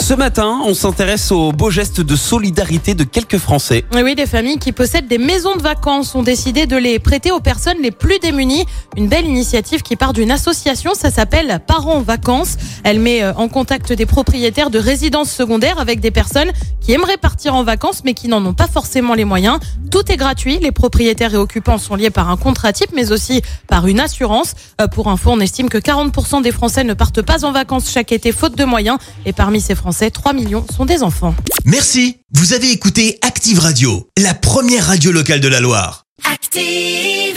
Ce matin, on s'intéresse aux beaux gestes de solidarité de quelques Français. Et oui, des familles qui possèdent des maisons de vacances ont décidé de les prêter aux personnes les plus démunies. Une belle initiative qui part d'une association, ça s'appelle Parents Vacances. Elle met euh, en contact des propriétaires de résidences secondaires avec des personnes qui aimeraient partir en vacances mais qui n'en ont pas forcément les moyens. Tout est gratuit, les propriétaires et occupants sont liés par un contrat type mais aussi par une assurance. Euh, Pour info, on estime que 40% des Français ne partent pas en vacances chaque été faute de moyens et parmi ces Français, 3 millions sont des enfants. Merci. Vous avez écouté Active Radio, la première radio locale de la Loire. Active.